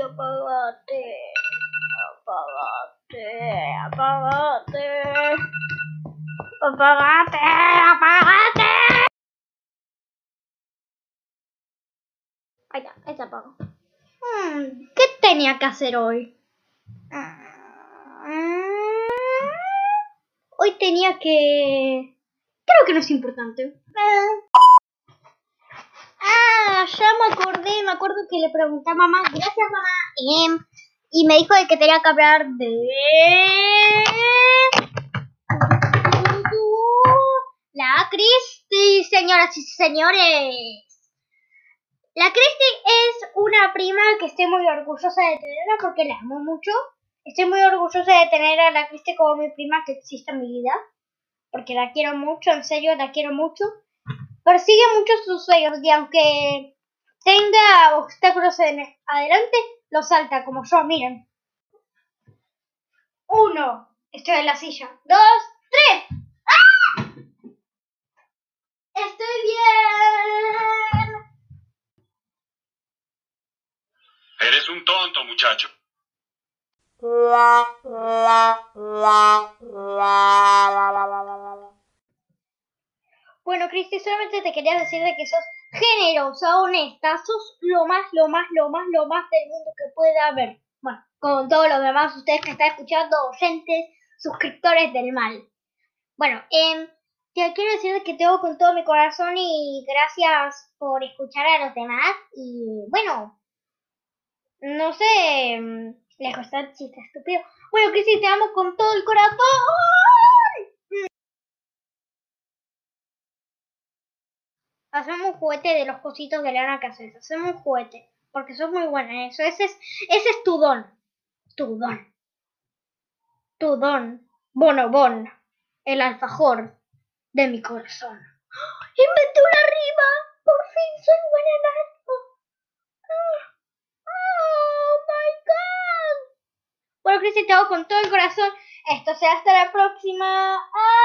apagate, apagate, apagate, apagate, apagate. Ahí está, ahí se apagó. Hmm, ¿Qué tenía que hacer hoy? Mm, Hoy tenía que... Creo que no es importante. Ah, ya me acordé, me acuerdo que le pregunté a mamá, gracias mamá, em, y me dijo de que tenía que hablar de... La Cristi, señoras y señores. La Cristi es una prima que estoy muy orgullosa de tenerla porque la amo mucho. Estoy muy orgullosa de tener a la Cristi como mi prima que existe en mi vida. Porque la quiero mucho, en serio, la quiero mucho. Persigue muchos sus sueños y aunque tenga obstáculos en adelante, los salta como yo, miren. Uno, estoy en la silla. Dos, tres. ¡Ah! Estoy bien. Eres un tonto, muchacho. Bueno, Cristi, solamente te quería decir de que sos generosa, honesta, sos lo más, lo más, lo más, lo más del mundo que pueda haber. Bueno, con todos los demás ustedes que están escuchando, oyentes, suscriptores del mal. Bueno, eh, te quiero decir de que te hago con todo mi corazón y gracias por escuchar a los demás. Y bueno, no sé, mm, les gustó el chiste estúpido. Bueno, Cristi, te amo con todo el corazón. Hacemos un juguete de los cositos de lana que haces. Hacemos un juguete. Porque sos muy buena en eso. Ese es, ese es tu don. Tu don. Tu don. Bonobón. El alfajor de mi corazón. ¡Ah! ¡Inventé una rima! ¡Por fin soy buena en esto! ¡Ah! ¡Oh, my God! Bueno, Cristi, te hago con todo el corazón. Esto será hasta la próxima. ¡Ah!